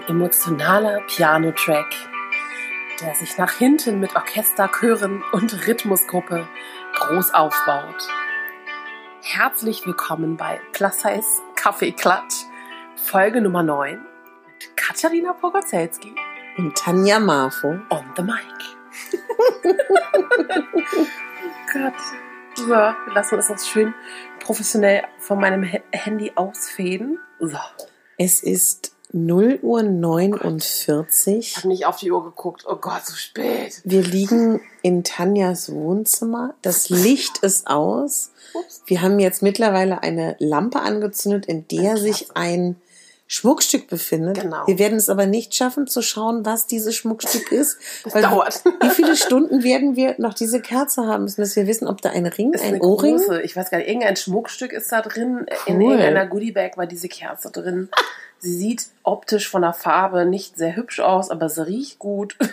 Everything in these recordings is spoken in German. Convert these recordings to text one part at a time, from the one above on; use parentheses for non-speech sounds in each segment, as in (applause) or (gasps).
Ein emotionaler Piano-Track, der sich nach hinten mit Orchester, Chören und Rhythmusgruppe groß aufbaut. Herzlich willkommen bei Plus Size Kaffee Klatsch, Folge Nummer 9 mit Katharina Pogozelski Und Tanja Marfo. on the mic. (laughs) oh Gott. So, wir lassen uns das schön professionell von meinem Handy ausfäden. So. Es ist 0 Uhr Ich 49. habe nicht auf die Uhr geguckt. Oh Gott, so spät. Wir liegen in Tanjas Wohnzimmer. Das Licht ist aus. Ups. Wir haben jetzt mittlerweile eine Lampe angezündet, in der Eine sich ein Schmuckstück befindet. Genau. Wir werden es aber nicht schaffen zu schauen, was dieses Schmuckstück (laughs) ist. Das weil dauert. Wie viele Stunden werden wir noch diese Kerze haben müssen, dass wir wissen, ob da ein Ring, ist ein eine Ohrring? große, ich weiß gar nicht, irgendein Schmuckstück ist da drin. In Cool. irgendeiner Goodiebag war diese Kerze drin. (laughs) Sie sieht optisch von der Farbe nicht sehr hübsch aus, aber sie riecht gut. (laughs)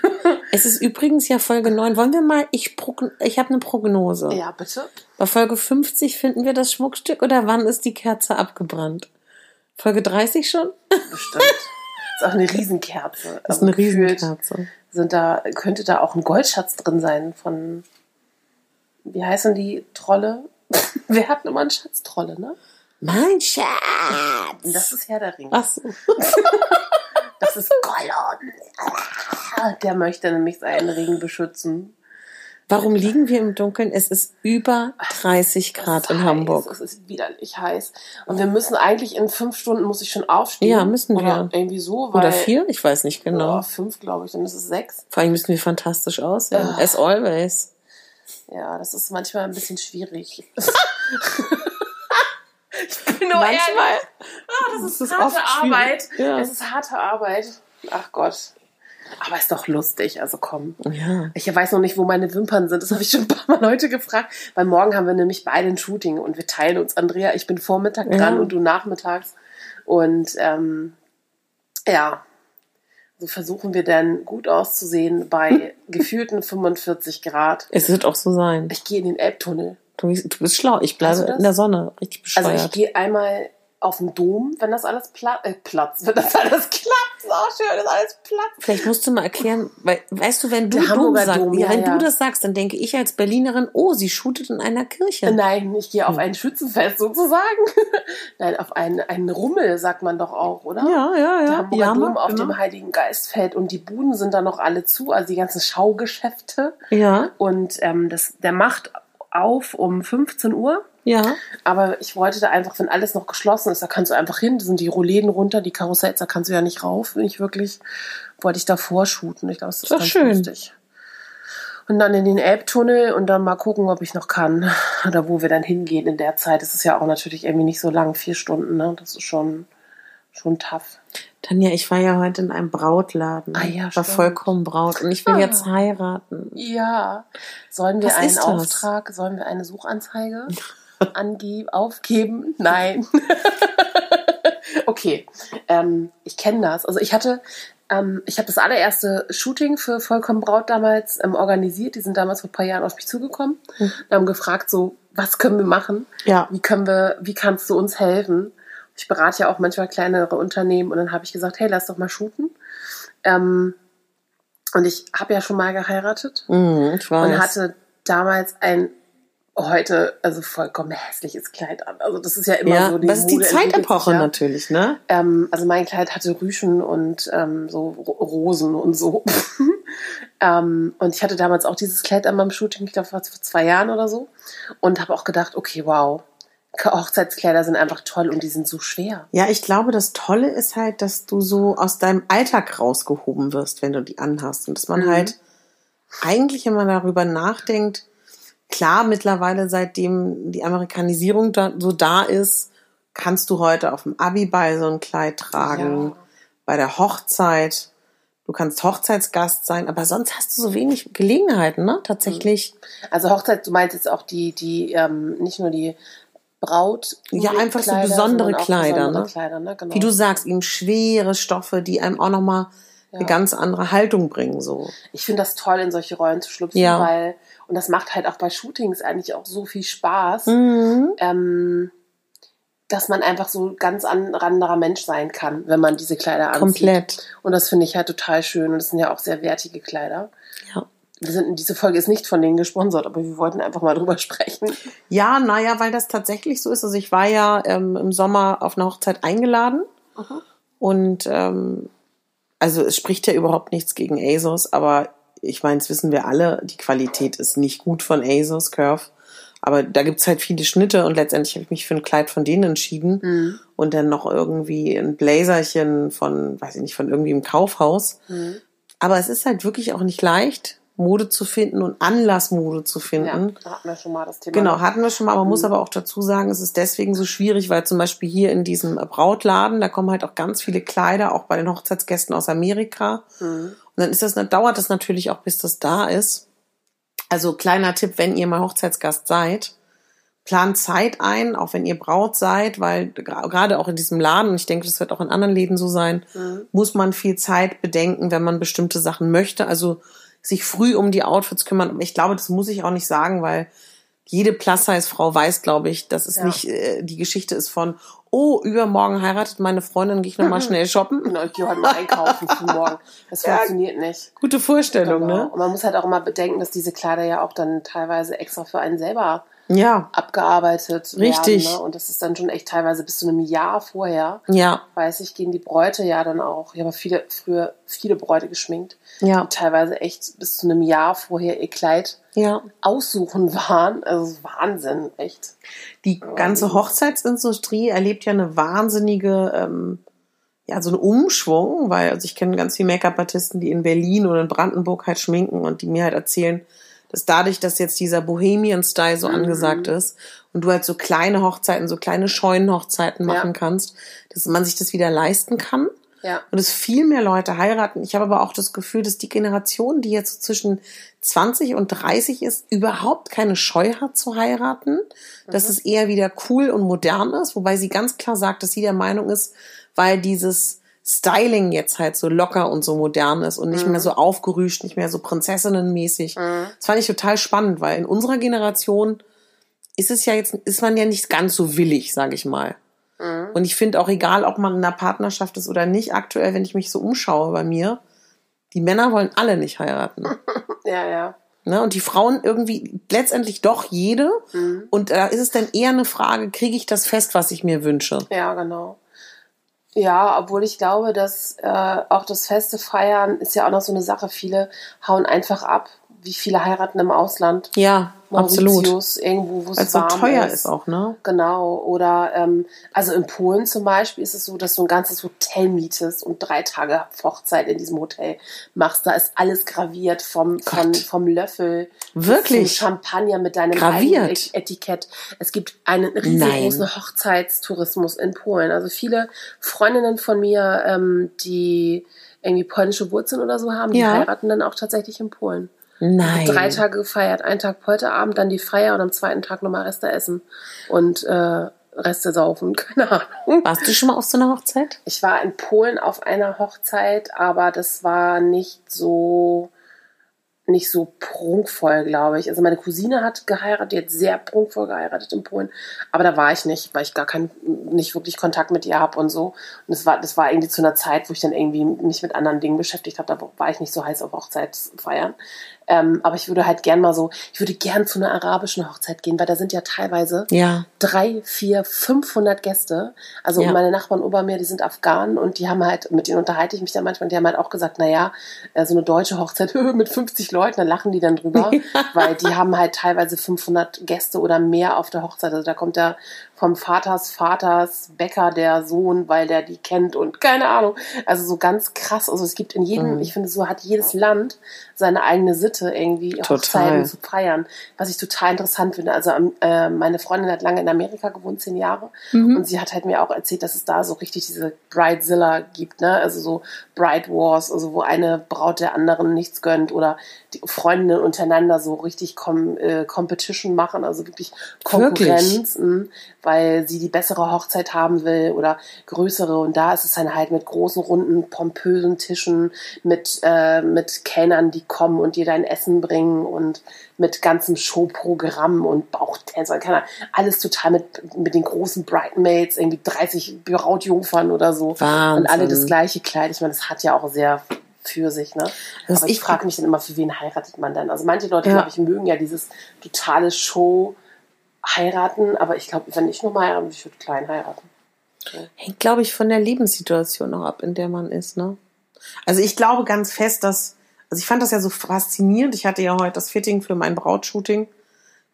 Es ist übrigens ja Folge 9. Wollen wir mal, ich, ich habe eine Prognose. ja, bitte. Bei Folge 50 finden wir das Schmuckstück oder wann ist die Kerze abgebrannt? Folge 30 schon? Bestimmt. ist auch eine Riesenkerze. Das ist Also eine Riesenkerze. Sind da, könnte da auch ein Goldschatz drin sein von, wie heißen die Trolle? (laughs) Wir hatten immer einen Schatztrolle, ne? Mein Schatz! Und das ist Herr der Ringe. Ach so. (laughs) Das ist Gollum. Der möchte nämlich seinen Ring beschützen. Warum liegen wir im Dunkeln? Es ist über 30 Grad in heiß, Hamburg. Es ist widerlich heiß. Und wir müssen eigentlich in fünf Stunden muss ich schon aufstehen. Ja, müssen wir. Oder irgendwie so, weil. Oder vier? Ich weiß nicht genau. Ja, fünf, glaube ich. Dann ist es sechs. Vor allem müssen wir fantastisch aussehen. As always. Ja, das ist manchmal ein bisschen schwierig. (laughs) ich bin nur Manchmal. ehrlich. Ah, das ist, Das ist harte. Arbeit. Ja. Es ist harte Arbeit. Ach Gott. Aber ist doch lustig, also komm. Ja. Ich weiß noch nicht, wo meine Wimpern sind. Das habe ich schon ein paar Mal heute gefragt. Weil morgen haben wir nämlich beide ein Shooting und wir teilen uns, Andrea. Ich bin Vormittag dran Ja. und du nachmittags. Und ähm, ja, so versuchen wir dann gut auszusehen bei (laughs) gefühlten 45 Grad. Es wird auch so sein. Ich gehe in den Elbtunnel. Du, bist- du bist schlau. Ich bleibe in der Sonne. Richtig bescheuert. Also ich gehe einmal auf den Dom, wenn das alles pla äh, platzt, wenn das alles (laughs) klappt. Ist auch schön, wenn das alles platzt. Vielleicht musst du mal erklären, weil, weißt du, wenn du Der Dom sagst, Dom, ja, wenn ja. du das sagst, dann denke ich als Berlinerin, oh, sie shootet in einer Kirche. Nein, ich gehe Hm. auf ein Schützenfest sozusagen. (laughs) Nein, auf einen, einen Rummel, sagt man doch auch, oder? Ja, ja, Der ja. Hamburger ja, Dom auf genau. dem Heiligen Geistfeld und die Buden sind da noch alle zu, also die ganzen Schaugeschäfte. Ja, Und ähm, das, der macht auf um 15 Uhr. ja. Aber ich wollte da einfach, wenn alles noch geschlossen ist, da kannst du einfach hin, da sind die Rollläden runter, die Karussells, da kannst du ja nicht rauf. Nicht wirklich, wollte ich da vorshooten. Ich glaube, das ist Doch ganz schön. lustig. Und dann in den Elbtunnel und dann mal gucken, ob ich noch kann. (laughs) Oder wo wir dann hingehen in der Zeit. Das ist ja auch natürlich irgendwie nicht so lang, vier Stunden, ne? Das ist schon, schon tough. Tanja, ich war ja heute in einem Brautladen. Ah ja, Ich war stimmt. vollkommen Braut und ich will Ah. jetzt heiraten. Ja. Sollen wir Was einen? Auftrag, sollen wir eine Suchanzeige (laughs) angeben, aufgeben? Nein. (laughs) okay. Ähm, ich kenne das. Also ich hatte, ähm, ich habe das allererste Shooting für Vollkommen Braut damals ähm, organisiert. Die sind damals vor ein paar Jahren auf mich zugekommen Mhm. und haben gefragt, so, was können wir machen? Ja. Wie können wir, wie kannst du uns helfen? Ich berate ja auch manchmal kleinere Unternehmen und dann habe ich gesagt, hey, lass doch mal shooten. Ähm, und ich habe ja schon mal geheiratet Mhm, ich weiß. und hatte damals ein heute also vollkommen hässliches Kleid an. Also das ist ja immer ja, so die das ist die Zeitepoche ja. natürlich, ne? Ähm, also mein Kleid hatte Rüschen und ähm, so Ro- Rosen und so. (laughs) ähm, und ich hatte damals auch dieses Kleid an meinem Shooting, ich glaube vor zwei Jahren oder so. Und habe auch gedacht, okay, wow, Hochzeitskleider sind einfach toll und die sind so schwer. Ja, ich glaube, das Tolle ist halt, dass du so aus deinem Alltag rausgehoben wirst, wenn du die anhast. Und dass man Mhm. halt eigentlich, wenn man darüber nachdenkt, klar, mittlerweile, seitdem die Amerikanisierung da, so da ist, kannst du heute auf dem Abiball so ein Kleid tragen, Ja. bei der Hochzeit. Du kannst Hochzeitsgast sein, aber sonst hast du so wenig Gelegenheiten, ne? Tatsächlich. Also Hochzeit, du meinst jetzt auch die, die, ähm, nicht nur die Braut. Ja, einfach so Kleider, besondere sondern auch Kleider, besondere ne? Kleider, ne? Genau. Wie du sagst, eben schwere Stoffe, die einem auch nochmal eine Ja. ganz andere Haltung bringen, so. Ich finde das toll, in solche Rollen zu schlüpfen, Ja. weil, und das macht halt auch bei Shootings eigentlich auch so viel Spaß. Mhm. Ähm, dass man einfach so ganz an- anderer Mensch sein kann, wenn man diese Kleider anzieht. Komplett. Und das finde ich halt total schön. Und das sind ja auch sehr wertige Kleider. Ja. Wir sind, diese Folge ist nicht von denen gesponsert, aber wir wollten einfach mal drüber (laughs) sprechen. Ja, naja, weil das tatsächlich so ist. Also ich war ja ähm, im Sommer auf eine Hochzeit eingeladen und ähm, also es spricht ja überhaupt nichts gegen ASOS, aber ich meine, das wissen wir alle, die Qualität ist nicht gut von ASOS Curve. Aber da gibt's halt viele Schnitte und letztendlich habe ich mich für ein Kleid von denen entschieden und dann noch irgendwie ein Blazerchen von, weiß ich nicht, von irgendwie im Kaufhaus. Aber es ist halt wirklich auch nicht leicht, Mode zu finden und Anlassmode zu Ja, finden. da hatten wir schon mal das Thema. Genau, hatten wir schon mal. Man muss aber auch dazu sagen, es ist deswegen so schwierig, weil zum Beispiel hier in diesem Brautladen, da kommen halt auch ganz viele Kleider, auch bei den Hochzeitsgästen aus Amerika. Und dann ist das, dauert das natürlich auch, bis das da ist. Also kleiner Tipp, wenn ihr mal Hochzeitsgast seid, plant Zeit ein, auch wenn ihr Braut seid, weil gerade auch in diesem Laden, und ich denke, das wird auch in anderen Läden so sein, muss man viel Zeit bedenken, wenn man bestimmte Sachen möchte. Also sich früh um die Outfits kümmern. Ich glaube, das muss ich auch nicht sagen, weil jede Plus-Size-Frau weiß, glaube ich, dass es Ja. nicht äh, die Geschichte ist von, oh, übermorgen heiratet meine Freundin, gehe ich nochmal (laughs) schnell shoppen. Genau, ich gehe heute mal einkaufen für morgen. Das (laughs) Ja. funktioniert nicht. Gute Vorstellung, Genau. Und man muss halt auch immer bedenken, dass diese Kleider ja auch dann teilweise extra für einen selber ne? Ja, abgearbeitet Richtig. werden. Ne? Und das ist dann schon echt teilweise bis zu einem Jahr vorher. ja, Weiß ich, gehen die Bräute ja dann auch. Ich habe viele, früher viele Bräute geschminkt, ja, die teilweise echt bis zu einem Jahr vorher ihr Kleid ja. aussuchen waren. Also Wahnsinn, echt. Die ganze Hochzeitsindustrie erlebt ja eine wahnsinnige, ähm, ja, so einen Umschwung, weil also ich kenne ganz viele Make-up-Artisten, die in Berlin oder in Brandenburg halt schminken und die mir halt erzählen, dass dadurch, dass jetzt dieser Bohemian-Style Mhm. so angesagt ist und du halt so kleine Hochzeiten, so kleine Scheunenhochzeiten machen Ja. kannst, dass man sich das wieder leisten kann. Ja. Und es viel mehr Leute heiraten. Ich habe aber auch das Gefühl, dass die Generation, die jetzt so zwischen 20 und 30 ist, überhaupt keine Scheu hat zu heiraten. Dass es eher wieder cool und modern ist. Wobei sie ganz klar sagt, dass sie der Meinung ist, weil dieses Styling jetzt halt so locker und so modern ist und nicht mehr so aufgerüscht, nicht mehr so prinzessinnenmäßig. Das fand ich total spannend, weil in unserer Generation ist es ja jetzt, ist man ja nicht ganz so willig, sage ich mal. Und ich finde auch egal, ob man in einer Partnerschaft ist oder nicht, aktuell, wenn ich mich so umschaue bei mir, die Männer wollen alle nicht heiraten. (laughs) Ja, ja. Ne? Und die Frauen irgendwie letztendlich doch jede. Und da ist es dann eher eine Frage, kriege ich das fest, was ich mir wünsche? Ja, genau. Ja, obwohl ich glaube, dass äh, auch das feste Feiern ist ja auch noch so eine Sache. Viele hauen einfach ab. Wie viele heiraten im Ausland? Ja, absolut. Mauritius, irgendwo, wo es es so warm teuer ist. ist auch, ne? Genau. Oder ähm, also in Polen zum Beispiel ist es so, dass du ein ganzes Hotel mietest und drei Tage Hochzeit in diesem Hotel machst. Da ist alles graviert vom, von, vom Löffel Wirklich? zum Champagner mit deinem Graviert? eigenen Et- Etikett. Es gibt einen riesengroßen Hochzeitstourismus in Polen. Also viele Freundinnen von mir, ähm, die irgendwie polnische Wurzeln oder so haben, die Ja. heiraten dann auch tatsächlich in Polen. Nein. Drei Tage gefeiert, einen Tag Polterabend, dann die Feier und am zweiten Tag nochmal Reste essen und äh, Reste saufen, (laughs) keine Ahnung. Warst du schon mal auf so einer Hochzeit? Ich war in Polen auf einer Hochzeit, aber das war nicht so nicht so prunkvoll, glaube ich. Also meine Cousine hat geheiratet, die hat sehr prunkvoll geheiratet in Polen, aber da war ich nicht, weil ich gar keinen, nicht wirklich Kontakt mit ihr habe und so. Und das war, das war irgendwie zu einer Zeit, wo ich dann irgendwie mich mit anderen Dingen beschäftigt habe. Da war ich nicht so heiß auf Hochzeitsfeiern. Ähm, aber ich würde halt gern mal so, ich würde gern zu einer arabischen Hochzeit gehen, weil da sind ja teilweise Ja. drei, vier, 500 Gäste. Also Ja. meine Nachbarn ober mir, die sind Afghanen und die haben halt, mit denen unterhalte ich mich dann manchmal, die haben halt auch gesagt, naja, so eine deutsche Hochzeit (laughs) mit 50 Leuten, dann lachen die dann drüber, (laughs) weil die haben halt teilweise 500 Gäste oder mehr auf der Hochzeit. Also da kommt der vom Vaters Vaters Bäcker der Sohn, weil der die kennt und keine Ahnung. Also so ganz krass. Also es gibt in jedem, Mhm. ich finde, so hat jedes Land seine eigene Sitte, irgendwie Total. Hochzeiten zu feiern. Was ich total interessant finde. Also ähm, äh, meine Freundin hat lange in Amerika gewohnt, zehn Jahre. Mhm. Und sie hat halt mir auch erzählt, dass es da so richtig diese Bridezilla gibt, ne? Also so Bride Wars, also wo eine Braut der anderen nichts gönnt oder die Freundinnen untereinander so richtig Com äh, Competition machen, also wirklich Konkurrenz. mh. Weil sie die bessere Hochzeit haben will oder größere. Und da ist es dann halt mit großen, runden, pompösen Tischen, mit, äh, mit Kellnern, die kommen und dir dein Essen bringen und mit ganzem Showprogramm und Bauchtänzer, keine Ahnung, alles total mit, mit den großen Bridesmaids, irgendwie 30 Brautjungfern oder so. Wahnsinn. Und alle das gleiche Kleid. Ich meine, das hat ja auch sehr für sich, ne? Was Aber ich frage mich dann immer, für wen heiratet man denn? Also manche Leute, Ja. glaube ich, mögen ja dieses totale Show heiraten, aber ich glaube, wenn ich nur mal heiraten würde, ich würde klein heiraten. Hängt, glaube ich, von der Lebenssituation noch ab, in der man ist, ne? Also ich glaube ganz fest, dass, also ich fand das ja so faszinierend. Ich hatte ja heute das Fitting für mein Brautshooting,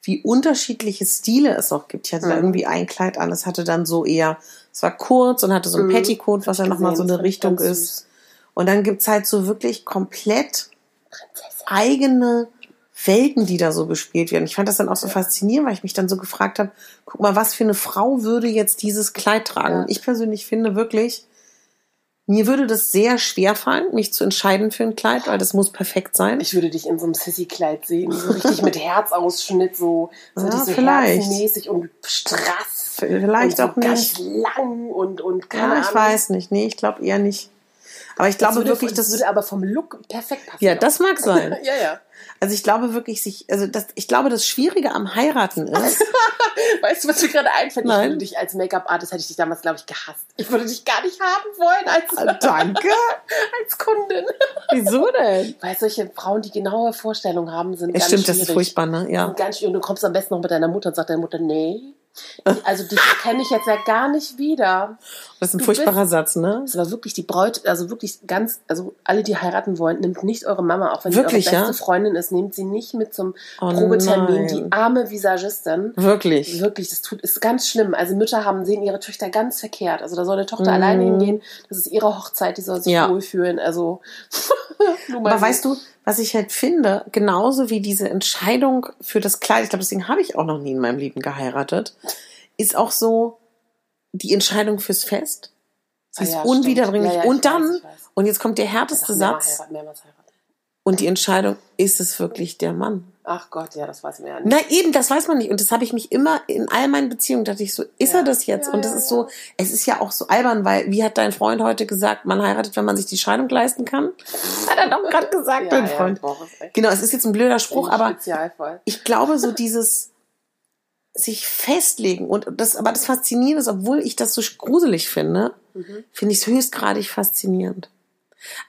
wie unterschiedliche Stile es auch gibt. Ich hatte da Mhm. irgendwie ein Kleid an, es hatte dann so eher, es war kurz und hatte so ein Mhm. Petticoat, was ja nochmal so eine Richtung ist. süß. Und dann gibt's halt so wirklich komplett Prinzessin. eigene Welten, die da so bespielt werden. Ich fand das dann auch so faszinierend, weil ich mich dann so gefragt habe, guck mal, was für eine Frau würde jetzt dieses Kleid tragen? Ja. Und ich persönlich finde wirklich, mir würde das sehr schwer fallen, mich zu entscheiden für ein Kleid, weil das muss perfekt sein. Ich würde dich in so einem Sissy-Kleid sehen, so richtig mit (laughs) Herzausschnitt, so, so, Ja, so vielleicht. herzenmäßig und strass. Vielleicht und so auch nicht. lang und, und keine Ja, ich weiß nicht. Nee, ich glaube eher nicht. Aber ich Das glaube würde, wirklich, das das würde aber vom Look perfekt passen. ja, das mag (laughs) sein. ja, ja. Also ich glaube wirklich, sich, also das, ich glaube, das Schwierige am Heiraten ist, (laughs) Weißt du, was mir gerade einfällt? Ich Nein. würde dich als Make-up-Artist, hätte ich dich damals, glaube ich, gehasst. Ich würde dich gar nicht haben wollen als, danke. (laughs) als Kundin. Wieso denn? Weil solche Frauen, die genaue Vorstellungen haben, sind Es ganz stimmt, das schwierig. ist furchtbar, ne? Ja. Sind ganz schwierig. Und du kommst am besten noch mit deiner Mutter und sagt deine Mutter, nee. Also dich kenne ich jetzt ja gar nicht wieder. Das ist ein Du furchtbarer Satz, ne? Das war wirklich die Braut, also wirklich ganz, also alle, die heiraten wollen, nimmt nicht eure Mama, auch wenn Wirklich, die eure ja? beste Freundin ist, nehmt sie nicht mit zum Oh Probetermin. nein. Die arme Visagistin. Wirklich. Wirklich, das tut, ist ganz schlimm. Also Mütter haben, sehen ihre Töchter ganz verkehrt. Also da soll eine Tochter Mhm. alleine hingehen. Das ist ihre Hochzeit, die soll sich Ja. wohlfühlen. Also, (laughs) mal Aber weißt du, was ich halt finde, genauso wie diese Entscheidung für das Kleid, ich glaube, deswegen habe ich auch noch nie in meinem Leben geheiratet, ist auch so die Entscheidung fürs Fest. Sie Ah ist ja. Ja, ja, ich und dann, weiß, weiß. und jetzt kommt der härteste Satz, heiraten. Und die Entscheidung, ist es wirklich der Mann? Ach Gott, ja, das weiß man ja nicht. Na eben, das weiß man nicht. Und das habe ich mich immer in all meinen Beziehungen, dachte ich so, ist Ja. er das jetzt? Ja, und das ja, ist so, es ist ja auch so albern, weil, wie hat dein Freund heute gesagt, man heiratet, wenn man sich die Scheidung leisten kann? (laughs) Hat er doch gerade gesagt, dein Freund. Genau, es ist jetzt ein blöder Spruch, aber ich glaube, so dieses sich festlegen und das, aber das Faszinierende ist, obwohl ich das so gruselig finde, Mhm. finde ich es höchstgradig faszinierend.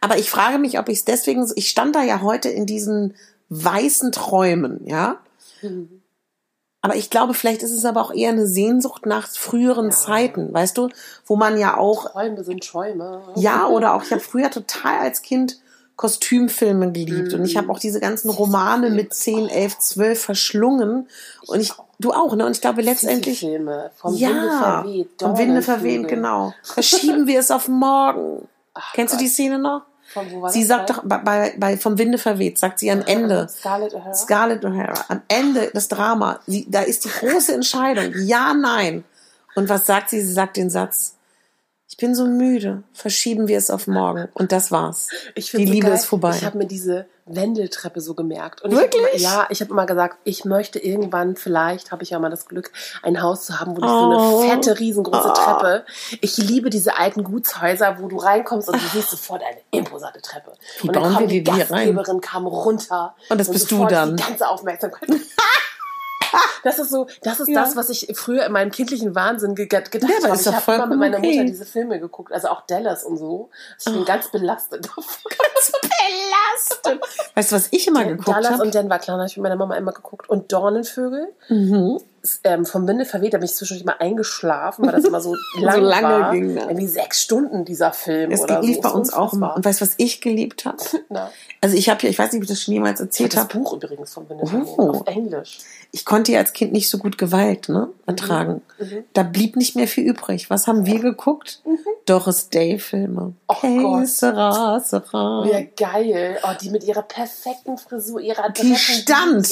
Aber ich frage mich, ob ich es deswegen, ich stand da ja heute in diesen weißen Träumen, ja. Mhm. Aber ich glaube, vielleicht ist es aber auch eher eine Sehnsucht nach früheren Ja. Zeiten, weißt du, wo man ja auch Träume sind Schäume. ja, oder auch, ich habe früher total als Kind Kostümfilme geliebt. Und ich habe auch diese ganzen Romane mit 10, 11, 12 verschlungen. Und ich, du auch, ne? Und ich glaube letztendlich, Filme vom ja, Winde verweht. vom Winde verweht, genau. (laughs) Verschieben wir es auf morgen. Ach Kennst du die Gott. Szene noch? Von wo war Sie das sagt doch, bei, bei, Vom Winde verweht, sagt sie am Ende, Scarlett O'Hara. Scarlett O'Hara, am Ende des Drama, sie, da ist die große Entscheidung, ja, nein. Und was sagt sie? Sie sagt den Satz, ich bin so müde, verschieben wir es auf morgen. Und das war's. Ich die so Liebe geil. ist vorbei. Ich habe mir diese Wendeltreppe so gemerkt. Und Wirklich? Ich ja, ich habe immer gesagt, ich möchte irgendwann, vielleicht habe ich ja mal das Glück, ein Haus zu haben, wo ich so Oh. eine fette, riesengroße Oh. Treppe. Ich liebe diese alten Gutshäuser, wo du reinkommst und du siehst sofort eine imposante Treppe. Wie und dann bauen kam wir die die hier rein? Gastgeberin kam runter. Und das bist du dann. Die ganze Aufmerksamkeit. (laughs) Das ist so, das ist Ja. das, was ich früher in meinem kindlichen Wahnsinn ge gedacht Ja, habe. Ich habe immer mit meiner okay. Mutter diese Filme geguckt, also auch Dallas und so. Ich bin ganz belastet (laughs) davon. Belastet. Weißt du, was ich immer geguckt Dallas habe? und Denver, klar, habe ich mit meiner Mama immer geguckt. Und Dornenvögel, Mhm. Ähm, vom Winde verweht, da bin ich zwischendurch mal eingeschlafen, weil das immer so (laughs) lang lange war. ging das. Irgendwie sechs Stunden dieser Film Es oder lief so. bei uns auch immer. Und weißt du, was ich geliebt habe? (laughs) Also ich habe ja, ich weiß nicht, ob ich das schon jemals erzählt hab das habe. Buch übrigens vom Winde verweht, Oh. auf Englisch. Ich konnte ja als Kind nicht so gut Gewalt ne, ertragen. Mhm. Da blieb nicht mehr viel übrig. Was haben wir geguckt? Doris Day-Filme. Oh Gott. Sera, Sera. Ja, geil. Oh, die mit ihrer perfekten Frisur, ihrer Die stand.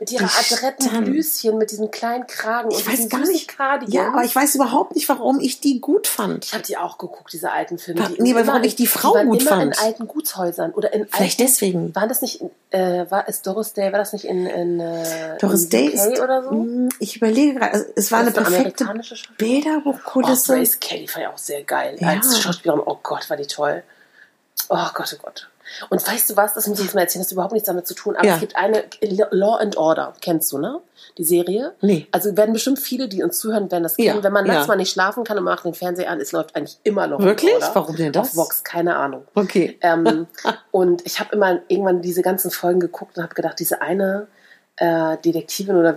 Mit ihrer Die adretten stand. Blüschen, mit diesem kleinen Kragen Ich und weiß gar nicht. Cardigans. Ja, aber ich weiß überhaupt nicht, warum ich die gut fand. Ich habe die auch geguckt, diese alten Filme. Wa- Die nee, aber warum in- ich die Frau waren gut immer fand. in alten Gutshäusern oder in Vielleicht alten, deswegen. Waren das nicht, äh, war es Doris Day, war das nicht in, in äh, Doris in Day ist. oder so? Mm, Ich überlege gerade, also es war eine eine perfekte Schauspielerin. Oh, Bilderbuchkulisse. Grace Kelly fand ich auch sehr geil. Ja. Als Schauspielerin, oh Gott, war die toll. Oh Gott, oh Gott. Und weißt du was, das muss ich jetzt mal erzählen, das hat überhaupt nichts damit zu tun, aber Ja. es gibt eine Law and Order, kennst du, ne? Die Serie. Nee. Also werden bestimmt viele, die uns zuhören, werden das kennen. Ja, Wenn man nachts ja. mal nicht schlafen kann und man macht den Fernseher an, es läuft eigentlich immer noch. Wirklich? Law and Order. Warum denn das? Auf Vox, keine Ahnung. Okay. Ähm, (laughs) und ich habe immer irgendwann diese ganzen Folgen geguckt und habe gedacht, diese eine äh, Detektivin oder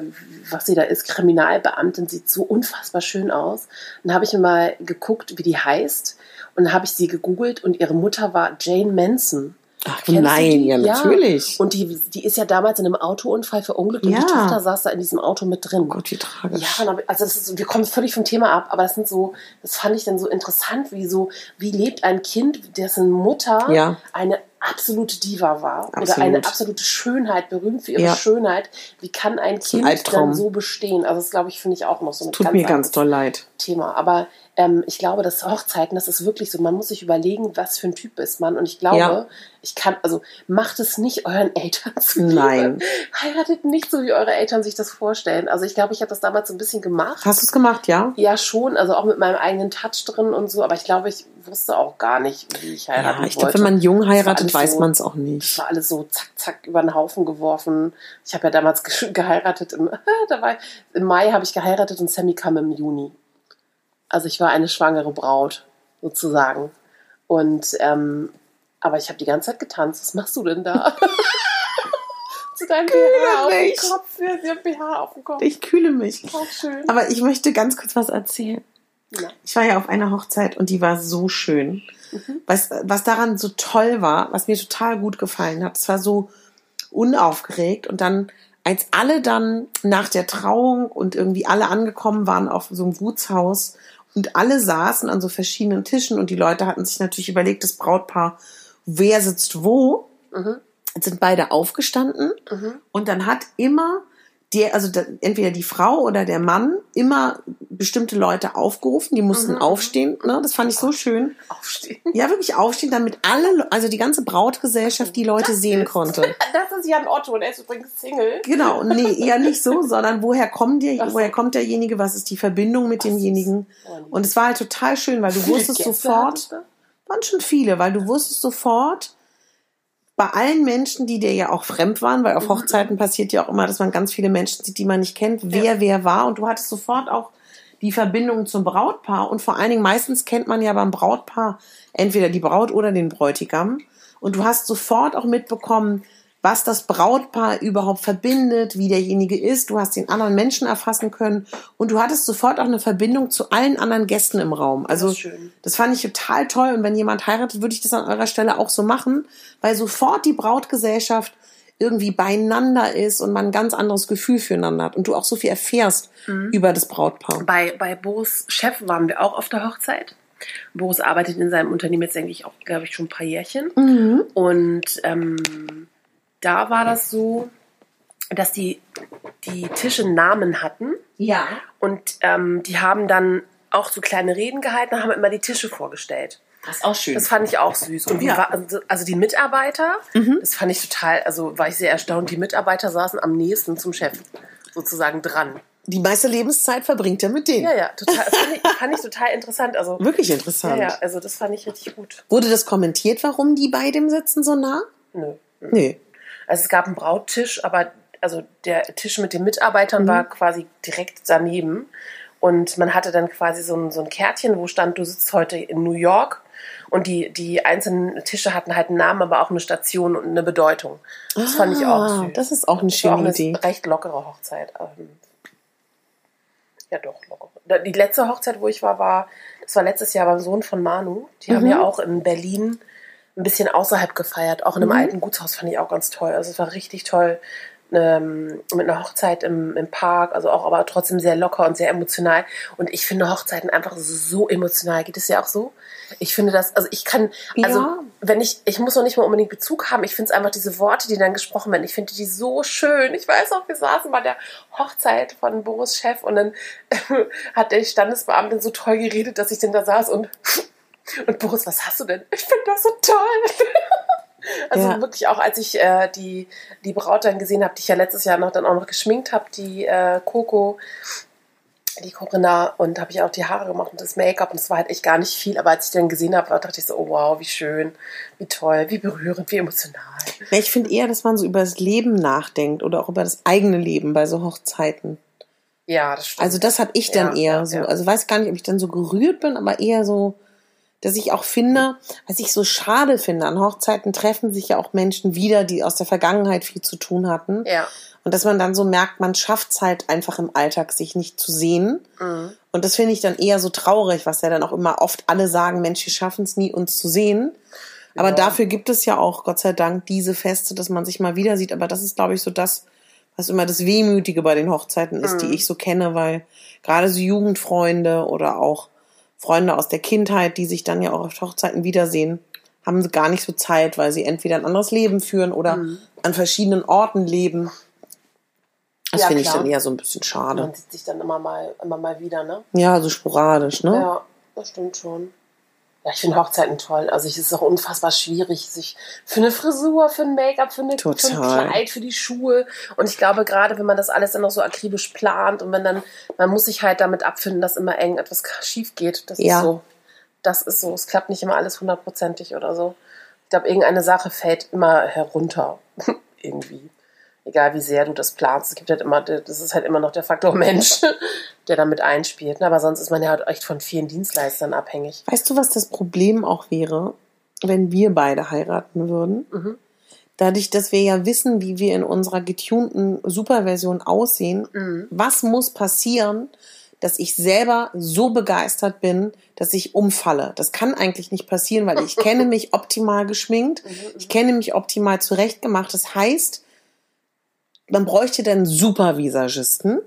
was sie da ist, Kriminalbeamtin, sieht so unfassbar schön aus. Und dann habe ich mal geguckt, wie die heißt. Und dann habe ich sie gegoogelt und ihre Mutter war Jane Manson. Ach Kennst nein, ja, natürlich. Und die, die ist ja damals in einem Autounfall verunglückt und Ja. die Tochter saß da in diesem Auto mit drin. Oh Gott, wie tragisch. Ja, und hab- also das ist, wir kommen völlig vom Thema ab, aber das sind so, das fand ich dann so interessant, wie so, wie lebt ein Kind, dessen Mutter Ja. eine absolute Diva war oder Absolut. eine absolute Schönheit, berühmt für ihre Ja. Schönheit. Wie kann ein ein Kind Albtraum. dann so bestehen? Also das glaube ich, finde ich auch noch so ein Tut mir ganz doll leid. Thema. Aber ähm, ich glaube, das Hochzeiten, das ist wirklich so, man muss sich überlegen, was für ein Typ ist man. Und ich glaube, Ja. ich kann, also macht es nicht euren Eltern (laughs) zu Nein. Heiratet nicht so, wie eure Eltern sich das vorstellen. Also ich glaube, ich habe das damals so ein bisschen gemacht. Hast du es gemacht, ja? Ja, schon, also auch mit meinem eigenen Touch drin und so, aber ich glaube, ich wusste auch gar nicht, wie ich heiraten Ja, ich wollte. glaube, wenn man jung Das heiratet, weiß so- man es auch Das nicht. war alles so zack, zack über den Haufen geworfen. Ich habe ja damals ge (laughs) geheiratet, im, (laughs) da war, im Mai habe ich geheiratet und Sammy kam im Juni. Also ich war eine schwangere Braut, sozusagen. Und, ähm, aber ich habe die ganze Zeit getanzt. Was machst du denn da? (laughs) Zu deinem BH auf mich. dem Kopf. Ja, sie hat BH auf dem Kopf. Ich kühle mich. Auch schön. Aber ich möchte ganz kurz was erzählen. Ja. Ich war ja auf einer Hochzeit und die war so schön. Was, was daran so toll war, was mir total gut gefallen hat, es war so unaufgeregt und dann, als alle dann nach der Trauung und irgendwie alle angekommen waren auf so einem Gutshaus und alle saßen an so verschiedenen Tischen und die Leute hatten sich natürlich überlegt, das Brautpaar, wer sitzt wo, Mhm. sind beide aufgestanden. Und dann hat immer der, also da, entweder die Frau oder der Mann immer bestimmte Leute aufgerufen, die mussten Mhm. aufstehen. Ne? Das fand ich so schön. Aufstehen. Ja, wirklich aufstehen, damit alle, Le- also die ganze Brautgesellschaft die Leute sehen konnte. (laughs) Das ist Jan Otto und er ist übrigens Single. Genau, nee, eher nicht so, sondern woher kommt der, woher kommt derjenige, was ist die Verbindung mit demjenigen? Und es war halt total schön, weil du wusstest sofort, waren schon viele, weil du wusstest sofort, bei allen Menschen, die dir ja auch fremd waren, weil Mhm. auf Hochzeiten passiert ja auch immer, dass man ganz viele Menschen sieht, die man nicht kennt, wer wer war. Und du hattest sofort auch die Verbindung zum Brautpaar. Und vor allen Dingen meistens kennt man ja beim Brautpaar entweder die Braut oder den Bräutigam. Und du hast sofort auch mitbekommen, was das Brautpaar überhaupt verbindet, wie derjenige ist. Du hast den anderen Menschen erfassen können und du hattest sofort auch eine Verbindung zu allen anderen Gästen im Raum. Also Das das fand ich total toll und wenn jemand heiratet, würde ich das an eurer Stelle auch so machen, weil sofort die Brautgesellschaft irgendwie beieinander ist und man ein ganz anderes Gefühl füreinander hat und du auch so viel erfährst über das Brautpaar. Bei, bei Boris Chef waren wir auch auf der Hochzeit. Boris arbeitet in seinem Unternehmen jetzt eigentlich auch, glaube ich, schon ein paar Jährchen. Mhm. Und ähm, da war das so, dass die, die Tische Namen hatten. Ja. Und ähm, die haben dann auch so kleine Reden gehalten und haben immer die Tische vorgestellt. Das ist auch schön. Das fand ich auch süß. Und Ja. Mhm. war, also, also die Mitarbeiter, das fand ich total, also war ich sehr erstaunt. Die Mitarbeiter saßen am nächsten zum Chef sozusagen dran. die meiste Lebenszeit verbringt er mit denen. Ja, ja, total, fand ich, (laughs) fand ich total interessant. Also, Wirklich ja, interessant. ja, also das fand ich richtig gut. Wurde das kommentiert, warum die bei dem sitzen so nah? Nö. Nee. Also es gab einen Brauttisch, aber also der Tisch mit den Mitarbeitern Mhm. war quasi direkt daneben. Und man hatte dann quasi so ein, so ein Kärtchen, wo stand, du sitzt heute in New York. Und die, die einzelnen Tische hatten halt einen Namen, aber auch eine Station und eine Bedeutung. Das fand ich auch Ah, süß. Das ist auch eine Das war auch schöne eine Idee. recht lockere Hochzeit. Ähm, Ja, doch, locker. Die letzte Hochzeit, wo ich war, war, das war letztes Jahr beim Sohn von Manu. Die haben Mhm. ja auch in Berlin ein bisschen außerhalb gefeiert, auch in Mhm. einem alten Gutshaus, fand ich auch ganz toll. Also es war richtig toll. ähm, mit einer Hochzeit im, im Park, also auch aber trotzdem sehr locker und sehr emotional. Und ich finde Hochzeiten einfach so emotional. Geht es ja auch so? Ich finde das, also ich kann, also Ja. wenn ich, ich muss noch nicht mal unbedingt Bezug haben, ich finde es einfach diese Worte, die dann gesprochen werden, ich finde die so schön. Ich weiß auch, wir saßen bei der Hochzeit von Boris Chef und dann (laughs) hat der Standesbeamtin so toll geredet, dass ich dann da saß und, und Boris, was hast du denn? Ich finde das so toll. (laughs) Also Ja. wirklich auch, als ich äh, die, die Braut dann gesehen habe, die ich ja letztes Jahr noch dann auch noch geschminkt habe, die äh, Coco, die Corinna, und habe ich auch die Haare gemacht und das Make-up und es war halt echt gar nicht viel, aber als ich dann gesehen habe, dachte ich so, oh wow, wie schön, wie toll, wie berührend, wie emotional. Ja, Ich finde eher, dass man so über das Leben nachdenkt oder auch über das eigene Leben bei so Hochzeiten. Ja, das stimmt. Also das habe ich dann Ja, eher so. Also weiß gar nicht, ob ich dann so gerührt bin, aber eher so, dass ich auch finde, was ich so schade finde, an Hochzeiten treffen sich ja auch Menschen wieder, die aus der Vergangenheit viel zu tun hatten. ja. Und dass man dann so merkt, man schafft es halt einfach im Alltag, sich nicht zu sehen. Mhm. Und das finde ich dann eher so traurig, was ja dann auch immer oft alle sagen, Mensch, wir schaffen es nie, uns zu sehen. Aber Ja. dafür gibt es ja auch, Gott sei Dank, diese Feste, dass man sich mal wieder sieht. Aber das ist, glaube ich, so das, was immer das Wehmütige bei den Hochzeiten ist, die ich so kenne, weil gerade so Jugendfreunde oder auch Freunde aus der Kindheit, die sich dann ja auch auf Hochzeiten wiedersehen, haben sie gar nicht so Zeit, weil sie entweder ein anderes Leben führen oder an verschiedenen Orten leben. Das Ja, finde ich dann eher so ein bisschen schade. Man sieht sich dann immer mal, immer mal wieder, ne? Ja, so sporadisch, ne? Ja, das stimmt schon. Ja, ich finde Hochzeiten toll. Also ich, es ist auch unfassbar schwierig, sich für eine Frisur, für ein Make-up, für, eine, für ein. Kleid, für die Schuhe. Und ich glaube, gerade wenn man das alles dann noch so akribisch plant und wenn dann, man muss sich halt damit abfinden, dass immer irgendetwas schief geht. Das Ja. ist so. Das ist so. Es klappt nicht immer alles hundertprozentig oder so. Ich glaube, irgendeine Sache fällt immer herunter. (laughs) Irgendwie. Egal wie sehr du das planst. Es gibt halt immer, das ist halt immer noch der Faktor (laughs) Mensch, der damit einspielt. Aber sonst ist man ja halt echt von vielen Dienstleistern abhängig. Weißt du, was das Problem auch wäre, wenn wir beide heiraten würden? Mhm. Dadurch, dass wir ja wissen, wie wir in unserer getunten Superversion aussehen, Mhm. was muss passieren, dass ich selber so begeistert bin, dass ich umfalle. Das kann eigentlich nicht passieren, weil ich kenne (laughs) mich optimal geschminkt, ich kenne mich optimal zurechtgemacht. Das heißt, man bräuchte dann Supervisagisten.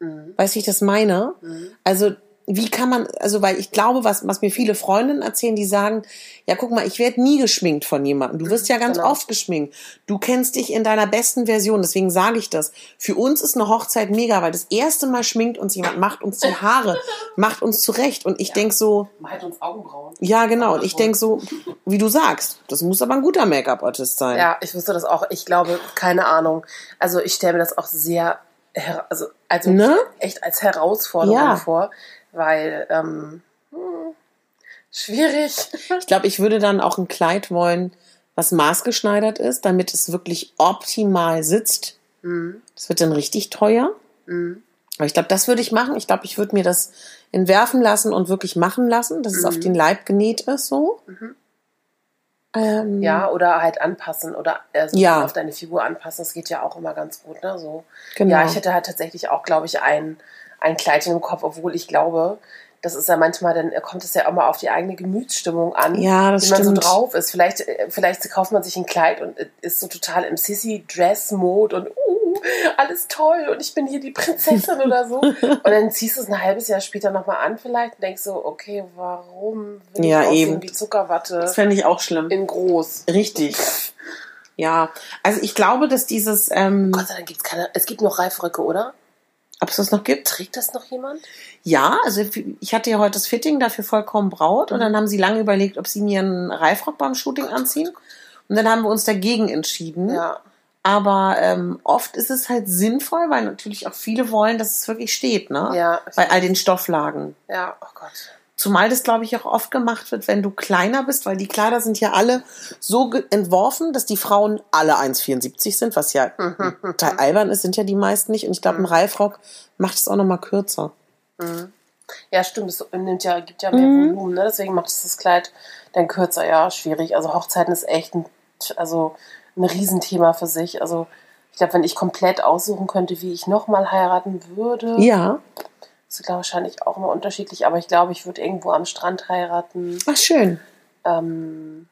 Mhm. Weißt du, wie ich das meine? Mhm. Also, wie kann man, also, weil ich glaube, was, was mir viele Freundinnen erzählen, die sagen, ja, guck mal, ich werde nie geschminkt von jemandem. Du wirst ja ganz Genau. oft geschminkt. Du kennst dich in deiner besten Version, deswegen sage ich das. Für uns ist eine Hochzeit mega, weil das erste Mal schminkt uns jemand, macht uns die Haare, (laughs) macht uns zurecht. Und ich Ja. denk so, Malt uns Augenbrauen. ja, genau. Und ich denk so, (laughs) wie du sagst, das muss aber ein guter Make-up-Artist sein. Ja, ich wusste das auch. Ich glaube, keine Ahnung. Also ich stelle mir das auch sehr, also, also Ne? echt als Herausforderung Ja. vor, weil ähm, hm, schwierig. Ich glaube, ich würde dann auch ein Kleid wollen, was maßgeschneidert ist, damit es wirklich optimal sitzt. Mhm. Das wird dann richtig teuer. Mhm. Aber ich glaube, das würde ich machen. Ich glaube, ich würde mir das entwerfen lassen und wirklich machen lassen, dass es Mhm. auf den Leib genäht ist, so. Mhm. Ähm, Ja, oder halt anpassen oder also Ja. auf deine Figur anpassen. Das geht ja auch immer ganz gut, ne? So. genau. Ja, ich hätte halt tatsächlich auch, glaube ich, ein, ein Kleidchen im Kopf, obwohl ich glaube, das ist ja manchmal, dann kommt es ja auch mal auf die eigene Gemütsstimmung an, Ja, das wie man stimmt. so drauf ist. Vielleicht, äh, vielleicht kauft man sich ein Kleid und ist so total im Sissy-Dress-Mode und uh, alles toll und ich bin hier die Prinzessin oder so. (laughs) Und dann ziehst du es ein halbes Jahr später nochmal an vielleicht und denkst so, okay, warum will ich Ja, aussehen eben. wie Zuckerwatte das fände ich auch schlimm. in groß? Richtig. Ja, also ich glaube, dass dieses, ähm, Gott sei Dank gibt es keine, es gibt noch Reifröcke, oder? Ob es das noch gibt? Trägt das noch jemand? Ja, also ich hatte ja heute das Fitting dafür vollkommen braut und Mhm. dann haben sie lange überlegt, ob sie mir einen Reifrock beim Shooting anziehen. Und dann haben wir uns dagegen entschieden. Ja. Aber ähm, oft ist es halt sinnvoll, weil natürlich auch viele wollen, dass es wirklich steht, ne? Ja. Bei all den Stofflagen. Ja, oh Gott. Zumal das, glaube ich, auch oft gemacht wird, wenn du kleiner bist, weil die Kleider sind ja alle so entworfen, dass die Frauen alle 1,74 sind, was ja (laughs) total albern ist, sind ja die meisten nicht. Und ich glaube, ein Reifrock macht es auch noch mal kürzer. Ja, stimmt. Es nimmt ja, gibt ja mehr Mhm. Volumen, ne? Deswegen macht es das Kleid dann kürzer. Ja, schwierig. Also Hochzeiten ist echt ein, also ein Riesenthema für sich. Also ich glaube, wenn ich komplett aussuchen könnte, wie ich nochmal heiraten würde, Ja. Ist wahrscheinlich auch immer unterschiedlich. Aber ich glaube, ich würde irgendwo am Strand heiraten. Ach, schön. Ähm,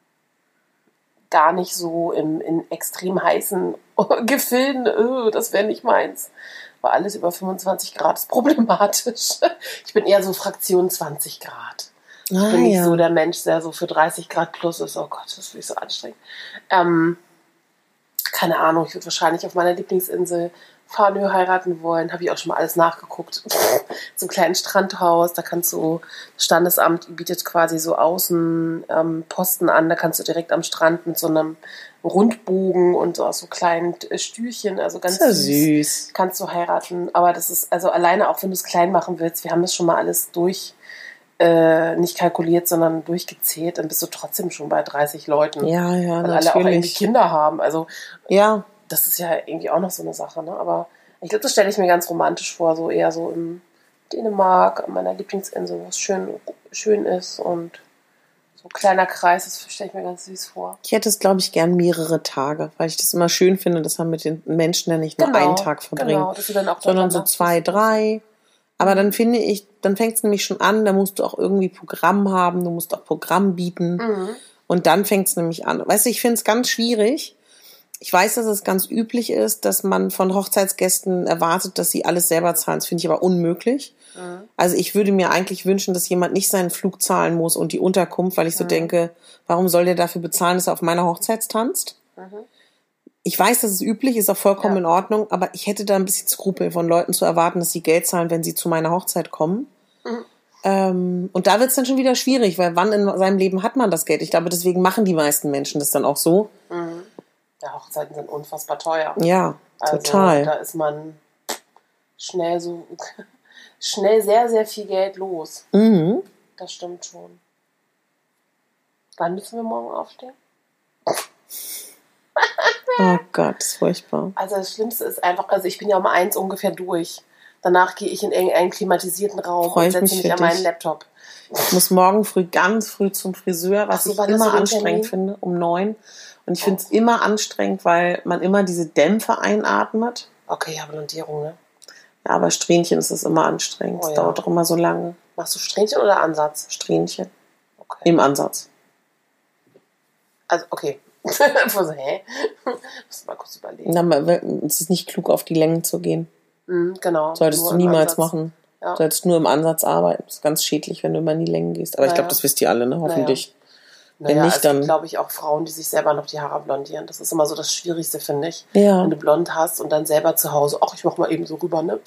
gar nicht so im, in extrem heißen (laughs) Gefilden. Oh, das wäre nicht meins. Weil alles über 25 Grad ist problematisch. (laughs) Ich bin eher so Fraktion 20 Grad. Ich Ah, bin nicht ja. so der Mensch, der so für 30 Grad plus ist. Oh Gott, das ich so anstrengend. Ähm, keine Ahnung, ich würde wahrscheinlich auf meiner Lieblingsinsel Farnö heiraten wollen. Habe ich auch schon mal alles nachgeguckt. (laughs) so ein kleines Strandhaus, da kannst du, das Standesamt bietet quasi so Außenposten ähm, Posten an, da kannst du direkt am Strand mit so einem Rundbogen und so so kleinen äh, Stühlchen, also ganz ja süß. kannst du heiraten. Aber das ist, also alleine auch wenn du es klein machen willst, wir haben das schon mal alles durch, äh, nicht kalkuliert, sondern durchgezählt, dann bist du trotzdem schon bei 30 Leuten. Ja, ja, weil alle auch irgendwie natürlich. Kinder haben. Also Ja, das ist ja irgendwie auch noch so eine Sache, ne? Aber ich glaube, das stelle ich mir ganz romantisch vor, so eher so in Dänemark, an meiner Lieblingsinsel, was schön, schön ist und so ein kleiner Kreis, das stelle ich mir ganz süß vor. ich hätte es, glaube ich, gern mehrere Tage, weil ich das immer schön finde, dass man mit den Menschen ja nicht nur einen Tag verbringt, Genau, dass du dann auch sondern so zwei, drei. Aber dann finde ich, dann fängt es nämlich schon an, da musst du auch irgendwie Programm haben, du musst auch Programm bieten. Mhm. Und dann fängt es nämlich an. Weißt du, ich finde es ganz schwierig. Ich weiß, dass es ganz üblich ist, dass man von Hochzeitsgästen erwartet, dass sie alles selber zahlen. Das finde ich aber unmöglich. Mhm. Also ich würde mir eigentlich wünschen, dass jemand nicht seinen Flug zahlen muss und die Unterkunft, weil ich so denke, warum soll der dafür bezahlen, dass er auf meiner Hochzeit tanzt? Ich weiß, dass es üblich ist, auch vollkommen Ja. in Ordnung, aber ich hätte da ein bisschen Skrupel von Leuten zu erwarten, dass sie Geld zahlen, wenn sie zu meiner Hochzeit kommen. Ähm, und da wird es dann schon wieder schwierig, weil wann in seinem Leben hat man das Geld? Ich glaube, deswegen machen die meisten Menschen das dann auch so. Ja, Hochzeiten sind unfassbar teuer. Ja, Also, total. Da ist man schnell so, (laughs) schnell sehr, sehr viel Geld los. Mhm. Das stimmt schon. Wann müssen wir morgen aufstehen? Oh Gott, ist furchtbar. Also das Schlimmste ist einfach, also ich bin ja um eins ungefähr durch. Danach gehe ich in irgendeinen klimatisierten Raum Freu und setze mich mich, an meinen dich. Laptop. Ich muss morgen früh ganz früh zum Friseur, was so, ich immer anstrengend finde, um neun. Und ich finde es immer anstrengend, weil man immer diese Dämpfe einatmet. Okay, ja, Blondierung, ne? Ja, aber Strähnchen ist es immer anstrengend. Oh Es ja. dauert doch immer so lange. Machst du Strähnchen oder Ansatz? Strähnchen. Okay. Im Ansatz. Also, okay. (laughs) so, hä? Muss mal kurz überlegen. Na, Es ist nicht klug, auf die Längen zu gehen. Mhm, genau. Solltest Nur du niemals Ansatz. machen. Ja. Solltest nur im Ansatz arbeiten. Das ist ganz schädlich, wenn du immer in die Längen gehst. Aber ich Naja. glaube, das wisst ihr alle, ne? Hoffentlich. Naja, Wenn nicht, es dann- gibt, glaube ich, auch Frauen, die sich selber noch die Haare blondieren. Das ist immer so das Schwierigste, finde ich. Ja. Wenn du blond hast und dann selber zu Hause, ach, ich mach mal eben so rüber, ne?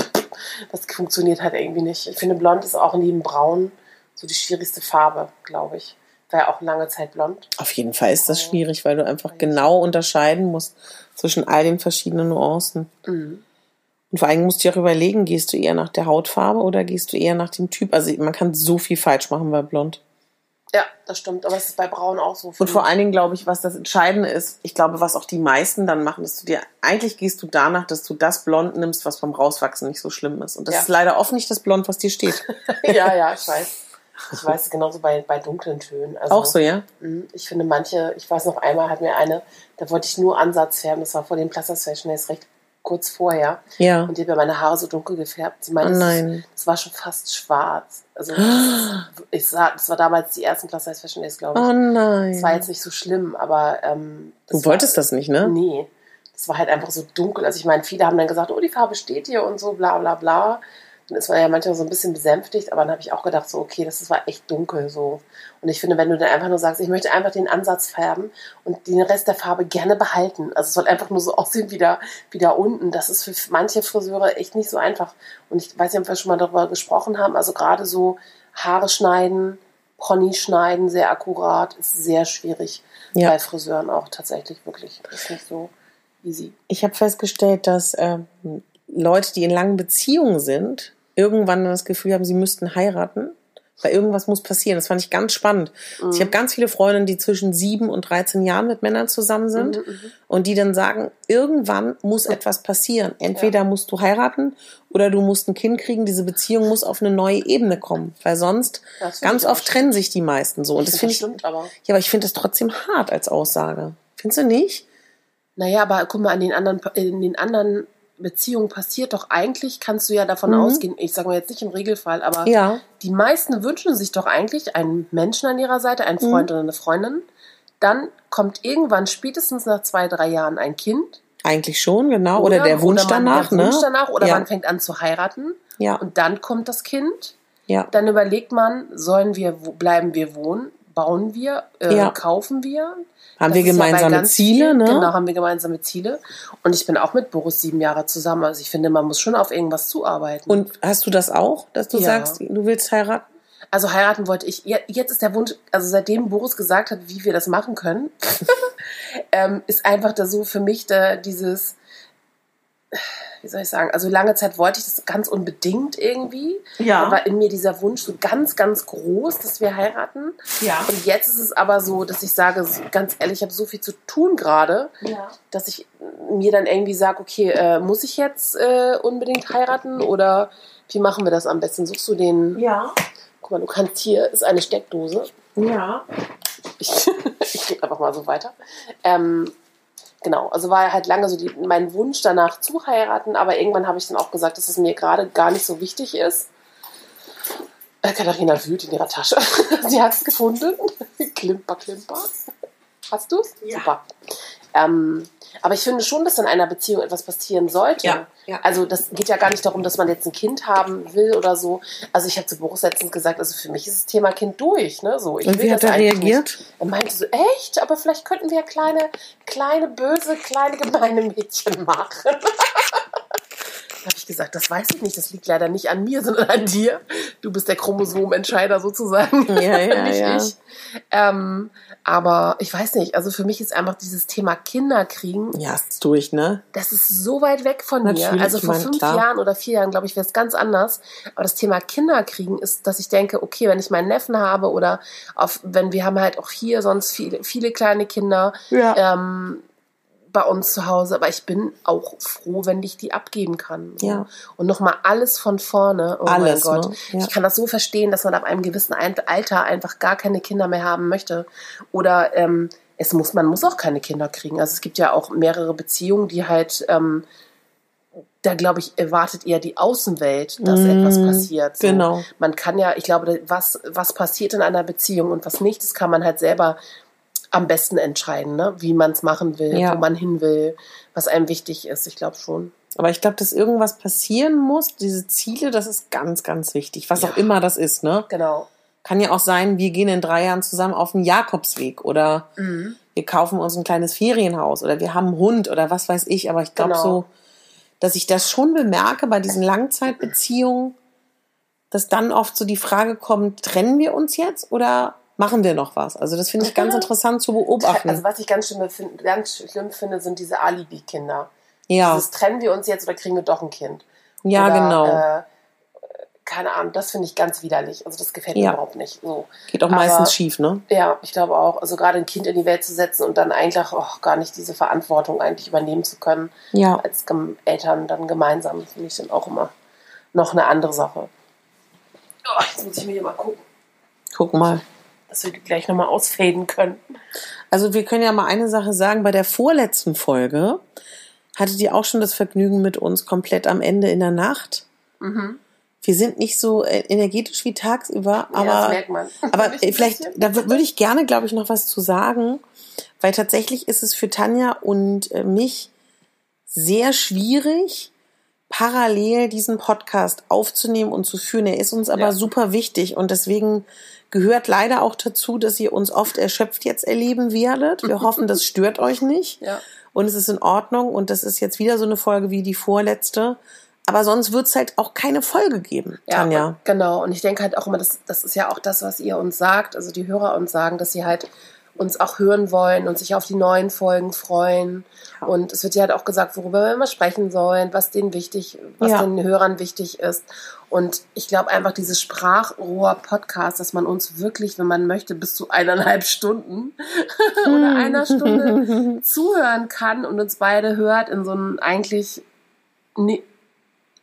Das funktioniert halt irgendwie nicht. Ich finde, blond ist auch neben braun so die schwierigste Farbe, glaube ich. War ja auch lange Zeit blond. Auf jeden Fall ist das schwierig, weil du einfach genau unterscheiden musst zwischen all den verschiedenen Nuancen. Mhm. Und vor allem musst du dir auch überlegen, gehst du eher nach der Hautfarbe oder gehst du eher nach dem Typ? Also man kann so viel falsch machen bei Blond. Ja, das stimmt. Aber es ist bei braun auch so. Und vor allen Dingen glaube ich, was das Entscheidende ist, ich glaube, was auch die meisten dann machen, dass du dir, eigentlich gehst du danach, dass du das Blond nimmst, was beim Rauswachsen nicht so schlimm ist. Und das Ja. ist leider oft nicht das Blond, was dir steht. (laughs) ja, ja, ich weiß. Ich weiß genauso bei, bei dunklen Tönen. Also, auch so, ja? Mhm. Ich finde manche, ich weiß noch einmal hat mir eine, da wollte ich nur Ansatz färben, das war vor dem Plasters Fashion Days recht kurz vorher. Ja. Und die hat mir meine Haare so dunkel gefärbt. Sie Oh meinte, es- nein. das war schon fast schwarz. Also das, (gasps) ich sah, das war damals die ersten Plus Size Fashion Days, glaube ich. Oh nein. Das war jetzt nicht so schlimm, aber ähm, Du wolltest war, das nicht, ne? Nee. Das war halt einfach so dunkel. Also ich meine, viele haben dann gesagt, oh, die Farbe steht hier und so, bla bla bla. Dann ist man ja manchmal so ein bisschen besänftigt, aber dann habe ich auch gedacht, so, okay, das war echt dunkel so. Und ich finde, wenn du dann einfach nur sagst, ich möchte einfach den Ansatz färben und den Rest der Farbe gerne behalten. Also es soll einfach nur so (laughs) aussehen wie da, wie da unten. Das ist für manche Friseure echt nicht so einfach. Und ich weiß nicht, ob wir schon mal darüber gesprochen haben. Also gerade so Haare schneiden, Pony schneiden, sehr akkurat, ist sehr schwierig. Ja. Bei Friseuren auch tatsächlich wirklich. Ist nicht so easy. Ich habe festgestellt, dass ähm, Leute, die in langen Beziehungen sind, irgendwann das Gefühl haben, sie müssten heiraten, weil irgendwas muss passieren. Das fand ich ganz spannend. Also Ich habe ganz viele Freundinnen, die zwischen sieben und 13 Jahren mit Männern zusammen sind und die dann sagen, irgendwann muss etwas passieren. Entweder musst du heiraten oder du musst ein Kind kriegen. Diese Beziehung muss auf eine neue Ebene kommen, weil sonst ganz oft trennen sich die meisten so. Und das Das finde ich, stimmt aber. ja, aber ich finde das trotzdem hart als Aussage. Findest du nicht? Naja, aber guck mal, an den anderen, in den anderen Beziehungen passiert doch eigentlich, kannst du ja davon Mhm. ausgehen, ich sage mal jetzt nicht im Regelfall, aber Ja. die meisten wünschen sich doch eigentlich einen Menschen an ihrer Seite, einen Freund Mhm. oder eine Freundin, Dann kommt irgendwann spätestens nach zwei, drei Jahren ein Kind. Eigentlich schon, genau. Oder, der Wunsch oder danach, der Wunsch ne? danach oder Ja. man fängt an zu heiraten. Ja. Und dann kommt das Kind. Ja. Dann überlegt man, sollen wir, wo, bleiben wir wohnen? Bauen wir? Äh, Ja. Kaufen wir? Haben Das wir ja gemeinsame ganz Ziele, ne? Genau, haben wir gemeinsame Ziele. Und ich bin auch mit Boris sieben Jahre zusammen. Also ich finde, man muss schon auf irgendwas zuarbeiten. Und hast du das auch, dass du Ja. sagst, du willst heiraten? Also heiraten wollte ich. Ja, Jetzt ist der Wunsch, also seitdem Boris gesagt hat, wie wir das machen können, (laughs) (laughs) ähm, ist einfach da so für mich da dieses, wie soll ich sagen, also lange Zeit wollte ich das ganz unbedingt irgendwie. Ja. Da war in mir dieser Wunsch so ganz, ganz groß, dass wir heiraten. Ja. Und jetzt ist es aber so, dass ich sage, ganz ehrlich, ich habe so viel zu tun gerade, Ja. dass ich mir dann irgendwie sage, okay, äh, muss ich jetzt äh, unbedingt heiraten oder wie machen wir das am besten? Suchst du den Ja. Guck mal, du kannst hier, ist eine Steckdose. Ja. Ich, (laughs) ich gebe einfach mal so weiter. Ähm, genau, also war halt lange so die, mein Wunsch danach zu heiraten, aber irgendwann habe ich dann auch gesagt, dass es mir gerade gar nicht so wichtig ist. Äh, Katharina wühlt in ihrer Tasche. (laughs) Sie hat es gefunden. (laughs) klimper, klimper. Hast du es? Ja. Super. Ähm, aber ich finde schon, dass in einer Beziehung etwas passieren sollte. Ja, ja. Also das geht ja gar nicht darum, dass man jetzt ein Kind haben will oder so. Also ich habe zu Boris letztens gesagt, also für mich ist das Thema Kind durch. Ne? So, ich Und will wie hat er eigentlich reagiert? Nicht. Er meinte so, echt? Aber vielleicht könnten wir ja kleine, kleine, böse, kleine, gemeine Mädchen machen. (laughs) Habe ich gesagt, das weiß ich nicht, das liegt leider nicht an mir, (laughs) sondern an dir. Du bist der Chromosomentscheider sozusagen, Ja, ja, (laughs) nicht ja. ich. Ähm, aber ich weiß nicht, also für mich ist einfach dieses Thema Kinderkriegen, Ja, ist durch, ne? das ist so weit weg von mir. Natürlich, Also ich vor fünf klar. Jahren oder vier Jahren, glaube ich, wäre es ganz anders. Aber das Thema Kinderkriegen ist, dass ich denke, okay, wenn ich meinen Neffen habe oder auf, wenn wir haben halt auch hier sonst viele, viele kleine Kinder, Ja. ähm, bei uns zu Hause, aber ich bin auch froh, wenn ich die abgeben kann. Ja. Und nochmal alles von vorne. Oh Alles, mein Gott. ne? Ja. Ich kann das so verstehen, dass man ab einem gewissen Alter einfach gar keine Kinder mehr haben möchte. Oder ähm, es muss, man muss auch keine Kinder kriegen. Also es gibt ja auch mehrere Beziehungen, die halt, ähm, da glaube ich, erwartet eher die Außenwelt, dass Mm, etwas passiert. So. genau. Man kann ja, ich glaube, was, was passiert in einer Beziehung und was nicht, das kann man halt selber am besten entscheiden, ne? wie man es machen will, Ja. wo man hin will, was einem wichtig ist. Ich glaube schon. Aber ich glaube, dass irgendwas passieren muss, diese Ziele, das ist ganz, ganz wichtig. Was Ja. auch immer das ist, ne? Genau. Kann ja auch sein, wir gehen in drei Jahren zusammen auf den Jakobsweg oder Mhm. wir kaufen uns ein kleines Ferienhaus oder wir haben einen Hund oder was weiß ich. Aber ich glaube Genau. so, dass ich das schon bemerke bei diesen Langzeitbeziehungen, dass dann oft so die Frage kommt, trennen wir uns jetzt oder machen wir noch was? Also das finde ich ganz interessant zu beobachten. Also was ich ganz schlimm, find, ganz schlimm finde, sind diese Alibi-Kinder. ja, Dieses trennen wir uns jetzt oder kriegen wir doch ein Kind. ja, oder, genau. Äh, keine Ahnung, das finde ich ganz widerlich. Also das gefällt Ja. mir überhaupt nicht. So. Geht auch aber- meistens schief, ne? Ja, ich glaube auch. Also gerade ein Kind in die Welt zu setzen und dann eigentlich oh, gar nicht diese Verantwortung eigentlich übernehmen zu können, Ja. als Eltern dann gemeinsam, finde ich dann auch immer noch eine andere Sache. Oh, jetzt muss ich mir hier mal gucken, Guck mal. Dass wir die gleich nochmal ausfaden können. Also wir können ja mal eine Sache sagen. Bei der vorletzten Folge hattet ihr auch schon das Vergnügen mit uns komplett am Ende in der Nacht. Mhm. Wir sind nicht so äh, energetisch wie tagsüber, ja, das aber, merkt man. (laughs) aber vielleicht, da wür- würde ich gerne, glaube ich, noch was zu sagen, weil tatsächlich ist es für Tanja und äh, mich sehr schwierig, parallel diesen Podcast aufzunehmen und zu führen. Er ist uns aber Ja. super wichtig und deswegen gehört leider auch dazu, dass ihr uns oft erschöpft jetzt erleben werdet. Wir (laughs) hoffen, das stört euch nicht Ja. und es ist in Ordnung und das ist jetzt wieder so eine Folge wie die vorletzte. Aber sonst wird es halt auch keine Folge geben, Ja, Tanja. und- genau. Und ich denke halt auch immer, das, das ist ja auch das, was ihr uns sagt, also die Hörer uns sagen, dass sie halt uns auch hören wollen und sich auf die neuen Folgen freuen. Ja. Und es wird ja halt auch gesagt, worüber wir immer sprechen sollen, was denen wichtig, was Ja. den Hörern wichtig ist. Und ich glaube einfach dieses Sprachrohr-Podcast, dass man uns wirklich, wenn man möchte, bis zu eineinhalb Stunden (laughs) oder einer Stunde (laughs) zuhören kann und uns beide hört in so einem eigentlich,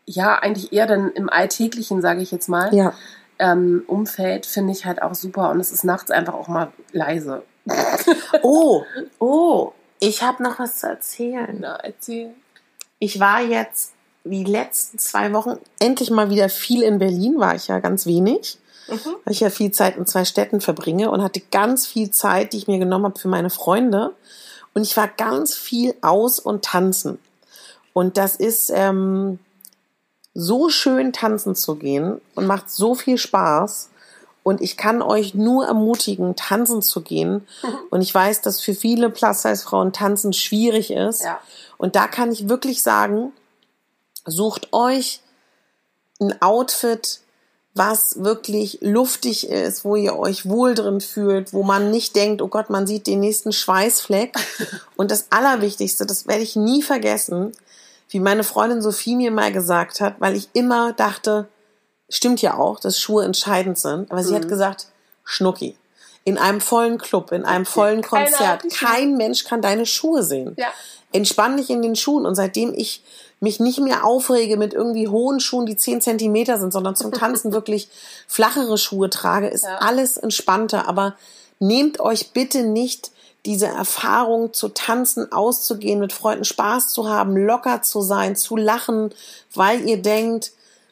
ja, eigentlich eher dann im Alltäglichen, sage ich jetzt mal, Ja. ähm, Umfeld, finde ich halt auch super. Und es ist nachts einfach auch mal leise. Oh, oh, ich habe noch was zu erzählen. Na, erzähl. Ich war jetzt die letzten zwei Wochen endlich mal wieder viel in Berlin, war ich ja ganz wenig. weil ich ja viel Zeit in zwei Städten verbringe und hatte ganz viel Zeit, die ich mir genommen habe für meine Freunde. Und ich war ganz viel aus und tanzen. Und das ist ähm, so schön, tanzen zu gehen und macht so viel Spaß. Und ich kann euch nur ermutigen, tanzen zu gehen. Und ich weiß, dass für viele Plus-Size-Frauen tanzen schwierig ist. Ja. Und da kann ich wirklich sagen, sucht euch ein Outfit, was wirklich luftig ist, wo ihr euch wohl drin fühlt, wo man nicht denkt, oh Gott, man sieht den nächsten Schweißfleck. (laughs) Und das Allerwichtigste, das werde ich nie vergessen, wie meine Freundin Sophie mir mal gesagt hat, weil ich immer dachte, stimmt ja auch, dass Schuhe entscheidend sind, aber sie hat gesagt, Schnucki, in einem vollen Club, in einem vollen Konzert, kein Mensch kann deine Schuhe sehen. Ja. Entspann dich in den Schuhen und seitdem ich mich nicht mehr aufrege mit irgendwie hohen Schuhen, die 10 Zentimeter sind, sondern zum Tanzen (laughs) wirklich flachere Schuhe trage, ist Ja. alles entspannter. Aber nehmt euch bitte nicht diese Erfahrung zu tanzen, auszugehen, mit Freunden Spaß zu haben, locker zu sein, zu lachen, weil ihr denkt,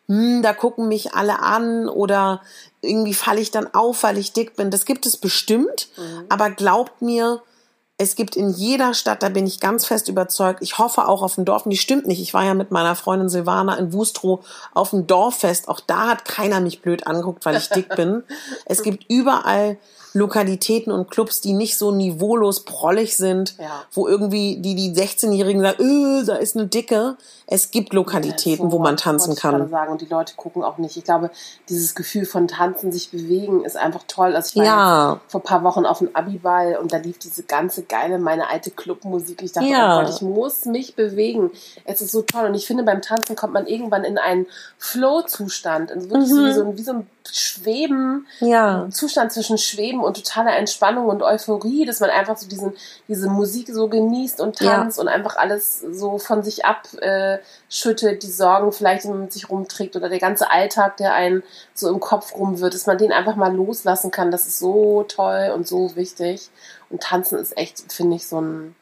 hm, da gucken mich alle an oder irgendwie falle ich dann auf, weil ich dick bin. Das gibt es bestimmt, aber glaubt mir, es gibt in jeder Stadt, da bin ich ganz fest überzeugt, ich hoffe auch auf dem Dorf, und die stimmt nicht, ich war ja mit meiner Freundin Silvana in Wustrow auf dem Dorffest, auch da hat keiner mich blöd angeguckt, weil ich dick bin. (laughs) Es gibt überall Lokalitäten und Clubs, die nicht so niveaulos prollig sind, Ja. wo irgendwie die, die 16-Jährigen sagen, öh, da ist eine Dicke. Es gibt Lokalitäten, So wo man tanzen wollte ich kann. Sagen. Und die Leute gucken auch nicht. Ich glaube, dieses Gefühl von Tanzen, sich bewegen, ist einfach toll. Also ich war Ja. vor ein paar Wochen auf dem Abiball und da lief diese ganze geile, meine alte Clubmusik. Ich dachte, Ja. oh Gott, ich muss mich bewegen. Es ist so toll. Und ich finde, beim Tanzen kommt man irgendwann in einen Flow-Zustand. Also wirklich wie so wie so ein Schweben. Ja. Zustand zwischen Schweben und totaler Entspannung und Euphorie, dass man einfach so diesen, diese Musik so genießt und Ja. tanzt und einfach alles so von sich abschüttet, äh, die Sorgen vielleicht die man mit sich rumträgt oder der ganze Alltag, der einen so im Kopf rum wird, dass man den einfach mal loslassen kann. Das ist so toll und so wichtig. Und tanzen ist echt, finde ich, so ein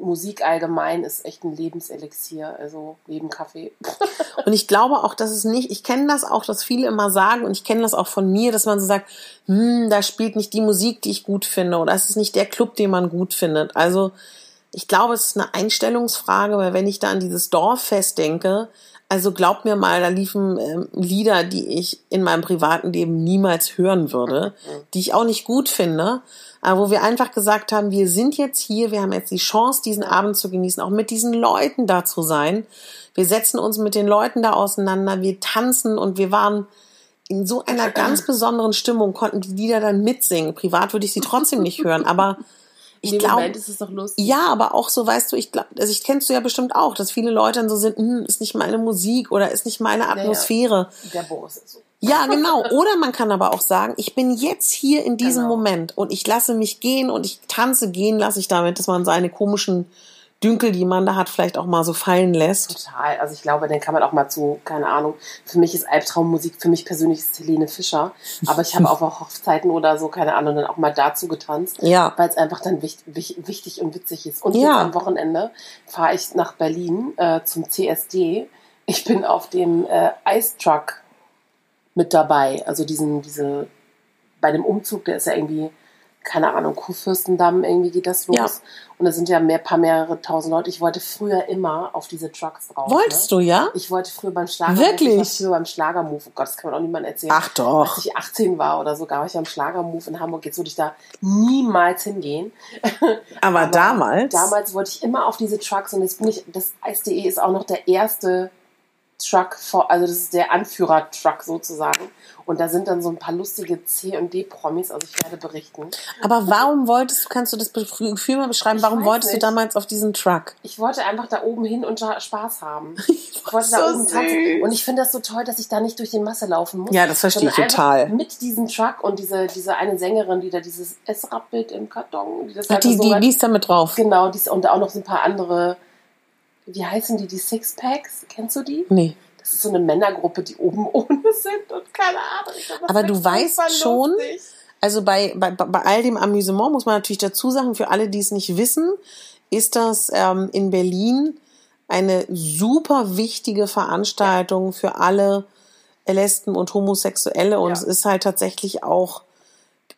Musik allgemein ist echt ein Lebenselixier, also neben Kaffee. (laughs) Und ich glaube auch, dass es nicht, ich kenne das auch, dass viele immer sagen, und ich kenne das auch von mir, dass man so sagt, hm, da spielt nicht die Musik, die ich gut finde, oder es ist nicht der Club, den man gut findet. Also ich glaube, es ist eine Einstellungsfrage, weil wenn ich da an dieses Dorffest denke, also glaubt mir mal, da liefen ähm, Lieder, die ich in meinem privaten Leben niemals hören würde, die ich auch nicht gut finde, wo wir einfach gesagt haben, wir sind jetzt hier, wir haben jetzt die Chance, diesen Abend zu genießen, auch mit diesen Leuten da zu sein. Wir setzen uns mit den Leuten da auseinander, wir tanzen und wir waren in so einer ganz (clears throat) besonderen Stimmung, konnten die Lieder dann mitsingen. Privat würde ich sie trotzdem nicht hören, aber ich glaube, ist es doch lustig. ja, aber auch so, weißt du, ich glaube, also ich kennst du ja bestimmt auch, dass viele Leute dann so sind, hm, ist nicht meine Musik oder ist nicht meine Atmosphäre. Der Boris ist so. Ja, genau. Oder man kann aber auch sagen, ich bin jetzt hier in diesem Genau. Moment und ich lasse mich gehen und ich tanze gehen lasse ich damit, dass man seine komischen Dünkel, die man da hat, vielleicht auch mal so fallen lässt. Total. Also ich glaube, den kann man auch mal zu, keine Ahnung. Für mich ist Albtraummusik, für mich persönlich ist Helene Fischer. Aber ich habe (laughs) auch auf Hochzeiten oder so, keine Ahnung, dann auch mal dazu getanzt. Ja. Weil es einfach dann wichtig, wichtig und witzig ist. Und Ja. jetzt am Wochenende fahre ich nach Berlin äh, zum CSD. Ich bin auf dem äh, Ice Truck mit dabei. Also diesen, diese, bei dem Umzug, der ist ja irgendwie, keine Ahnung, Kurfürstendamm, irgendwie geht das los. Ja. Und da sind ja mehr, paar mehrere tausend Leute. Ich wollte früher immer auf diese Trucks drauf. Wolltest ne? du, ja? Ich wollte früher beim Schlager. Wirklich? Ich war früher beim Schlagermove. Oh Gott, das kann man auch niemandem erzählen. Ach doch. Als ich 18 war oder so, war ich am Schlagermove in Hamburg. Jetzt würde ich da niemals hingehen. (laughs) Aber, Aber damals. Damals wollte ich immer auf diese Trucks und jetzt bin ich, das Eis.de ist auch noch der erste Truck, vor, also das ist der Anführer-Truck sozusagen. Und da sind dann so ein paar lustige C- und D-Promis, also ich werde berichten. Aber warum wolltest du, kannst du das Gefühl mal beschreiben, Ich warum wolltest du nicht. damals auf diesen Truck? Ich wollte einfach da oben hin und da Spaß haben. (laughs) Ich wollte da so oben tanzen. Und ich finde das so toll, dass ich da nicht durch die Masse laufen muss. Ja, das verstehe ich total. Mit diesem Truck und diese, diese eine Sängerin, die da dieses es rappelt im Karton, die das Ach, halt die, so die, die ist da mit drauf. Genau, dies, und auch noch so ein paar andere, wie heißen die, die Sixpacks? Kennst du die? Nee. Das ist so eine Männergruppe, die oben (laughs) ohne sind und keine Ahnung. Glaub, Aber du weißt schon, lustig. Also bei, bei, bei all dem Amüsement muss man natürlich dazu sagen, für alle, die es nicht wissen, ist das ähm, in Berlin eine super wichtige Veranstaltung für alle Lesben und Homosexuelle und Ja. es ist halt tatsächlich auch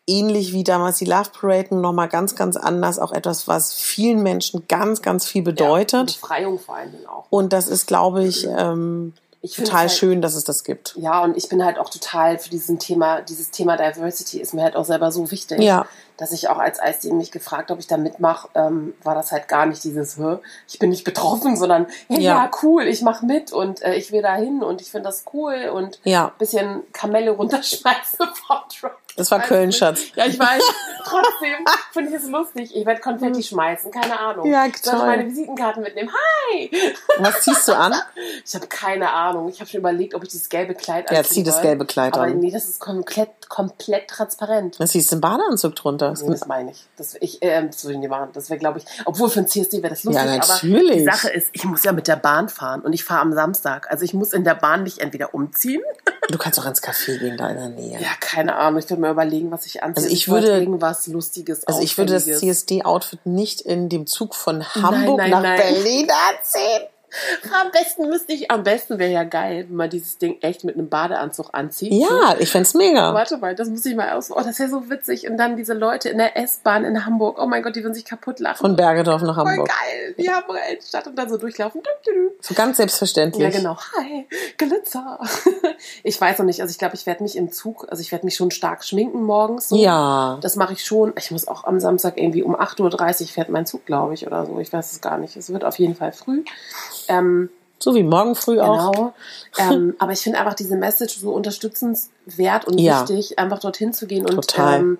ähnlich wie damals die Love Parade nochmal ganz, ganz anders. Auch etwas, was vielen Menschen ganz, ganz viel Ja, bedeutet. Befreiung vor allen Dingen auch. Und das ist, glaube ich, ähm, Ich total halt- schön, dass es das gibt. Ja, und ich bin halt auch total für diesen Thema, dieses Thema Diversity ist mir halt auch selber so wichtig, Ja. Dass ich auch als Eisdien mich gefragt, ob ich da mitmache, ähm, war das halt gar nicht dieses, "Hä, ich bin nicht betroffen, sondern hey, Ja. ja. cool, ich mache mit und äh, ich will da hin und ich finde das cool und Ja. ein bisschen Kamelle runterschmeißen (laughs) vom Truck. Das war Köln. Schatz. Ja, ich weiß. (laughs) Trotzdem finde ich es lustig. Ich werde Konfetti schmeißen, keine Ahnung. Ja, Soll ich toll. meine Visitenkarten mitnehmen? Hi! Was ziehst du an? (laughs) Ich habe keine Ahnung. Ich habe schon überlegt, ob ich dieses gelbe Kleid Ja, anziehen zieh das gelbe Kleid Aber an. nee, das ist komplett, komplett transparent. Das siehst du im Badeanzug drunter. Das Nee, das meine ich. Das, ich äh, das würde ich nicht machen. Das wäre, glaube ich, obwohl für ein CSD wäre das lustig. Ja, Aber natürlich. die Sache ist, ich muss ja mit der Bahn fahren und ich fahre am Samstag. Also ich muss in der Bahn nicht entweder umziehen. Du kannst auch ins Café gehen, da in der Nähe. Ja, keine Ahnung. Ich würde mir überlegen, was ich anziehe. Also ich würde- irgendwas Lustiges. Also ich würde das. CSD-Outfit nicht in dem Zug von Hamburg nein, nach nein. Berlin anziehen. (laughs) Am besten müsste ich, am besten wäre ja geil, wenn man dieses Ding echt mit einem Badeanzug anzieht. Ja, ich fänd's mega. Warte mal, das muss ich mal aus. Oh, das wäre so witzig. Und dann diese Leute in der S-Bahn in Hamburg. Oh mein Gott, die würden sich kaputt lachen. Von Bergedorf nach Voll Hamburg. geil. Die Hamburger Innenstadt und dann so durchlaufen. So ganz selbstverständlich. Ja, genau. Hi, Glitzer. (laughs) Ich weiß noch nicht. Also ich glaube, ich werde mich im Zug, also ich werde mich schon stark schminken morgens. So. Ja. Das mache ich schon. Ich muss auch am Samstag irgendwie um 8.30 Uhr fährt mein Zug, glaube ich, oder so. Ich weiß es gar nicht. Es wird auf jeden Fall früh. Ähm, So wie morgen früh auch. Genau. (laughs) ähm, aber ich finde einfach diese Message so unterstützenswert und Ja. wichtig, einfach dorthin zu gehen und ähm,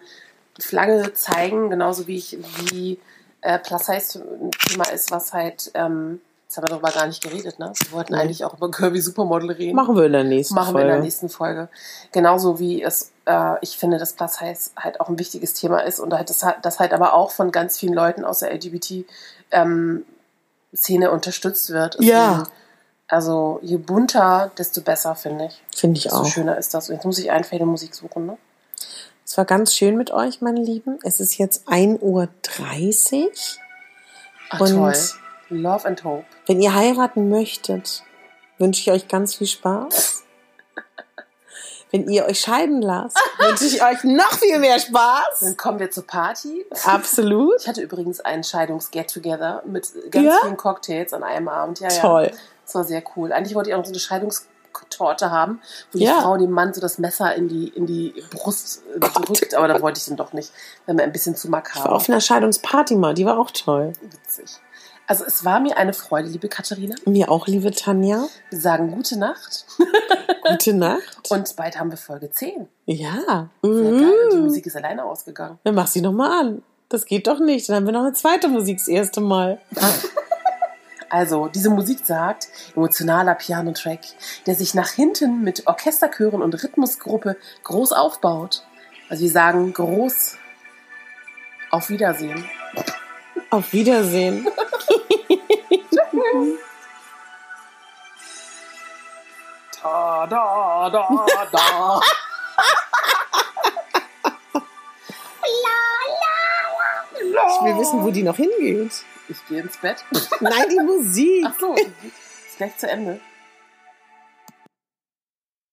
Flagge zeigen, genauso wie ich, wie äh, Plus Size ein Thema ist, was halt, ähm, jetzt haben wir darüber gar nicht geredet, ne? Wir wollten Nee. eigentlich auch über Kirby Supermodel reden. Machen wir in der nächsten Machen wir Folge. in der nächsten Folge. Genauso wie es, äh, ich finde, dass Plus Size halt auch ein wichtiges Thema ist und halt das, halt- das halt aber auch von ganz vielen Leuten aus der LGBT-Szene unterstützt wird. Ja. Deswegen, Also je bunter, desto besser, finde ich. Finde ich Desto auch. schöner ist das. Und jetzt muss ich einfach Musik suchen, ne? Es war ganz schön mit euch, meine Lieben. Es ist jetzt 1.30 Uhr. Ach, Und- toll. Love and Hope. Wenn ihr heiraten möchtet, wünsche ich euch ganz viel Spaß. Wenn ihr euch scheiden lasst, wünsche ich euch noch viel mehr Spaß. Dann kommen wir zur Party. Absolut. Ich hatte übrigens einen Scheidungs-Get-Together mit ganz Ja? vielen Cocktails an einem Abend. Ja, Toll. Ja. Das war sehr cool. Eigentlich wollte ich auch so eine Scheidungstorte haben, wo die Ja. Frau dem Mann so das Messer in die, in die Brust äh, drückt, aber da wollte ich dann doch nicht. Wenn wir ein bisschen zu Ich war makaber. auf einer Scheidungsparty mal, die war auch toll. Witzig. Also es war mir eine Freude, liebe Katharina. Mir auch, liebe Tanja. Wir sagen gute Nacht (laughs) Gute Nacht. und bald haben wir Folge 10. ja. Sehr geil. Und die. Musik ist alleine ausgegangen. Dann mach sie noch mal an. Das geht doch nicht. Dann haben wir noch eine zweite Musik das erste Mal. (laughs) Also, diese Musik sagt, emotionaler Piano-Track, der sich nach hinten mit Orchesterchören und Rhythmusgruppe groß aufbaut. Also wir sagen groß auf Wiedersehen. Auf Wiedersehen. Da, da, da, da. Ich will wissen, wo die noch hingeht. Ich gehe ins Bett. Nein, die Musik. Ach so, ist gleich zu Ende.